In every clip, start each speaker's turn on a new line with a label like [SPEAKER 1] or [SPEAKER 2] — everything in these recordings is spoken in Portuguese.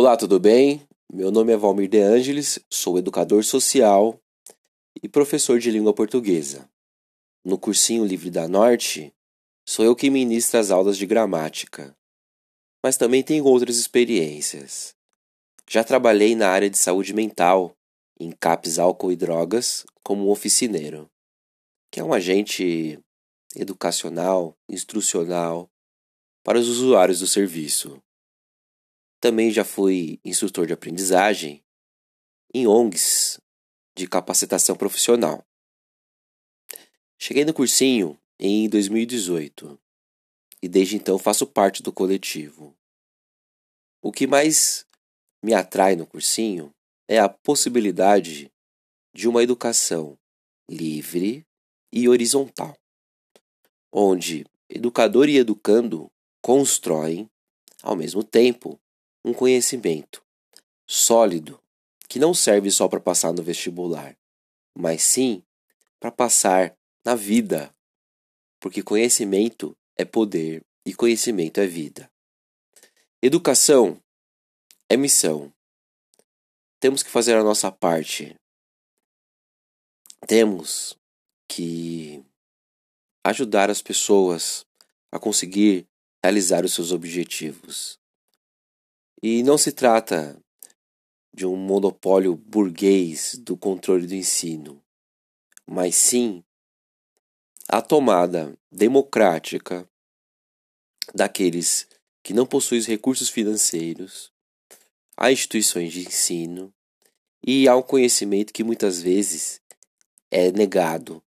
[SPEAKER 1] Olá, tudo bem? Meu nome é Valmir De Angelis, sou educador social e professor de língua portuguesa. No cursinho Livre da Norte, sou eu que ministro as aulas de gramática, mas também tenho outras experiências. Já trabalhei na área de saúde mental, em CAPS Álcool e Drogas, como oficineiro, que é um agente educacional, instrucional para os usuários do serviço. Também já fui instrutor de aprendizagem em ONGs de capacitação profissional. Cheguei no cursinho em 2018 e desde então faço parte do coletivo. O que mais me atrai no cursinho é a possibilidade de uma educação livre e horizontal, onde educador e educando constroem, ao mesmo tempo, um conhecimento sólido que não serve só para passar no vestibular, mas sim para passar na vida, porque conhecimento é poder e conhecimento é vida. Educação é missão. Temos que fazer a nossa parte. Temos que ajudar as pessoas a conseguir realizar os seus objetivos. E não se trata de um monopólio burguês do controle do ensino, mas sim a tomada democrática daqueles que não possuem recursos financeiros, a instituições de ensino e ao conhecimento que muitas vezes é negado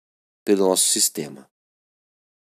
[SPEAKER 1] pelo nosso sistema.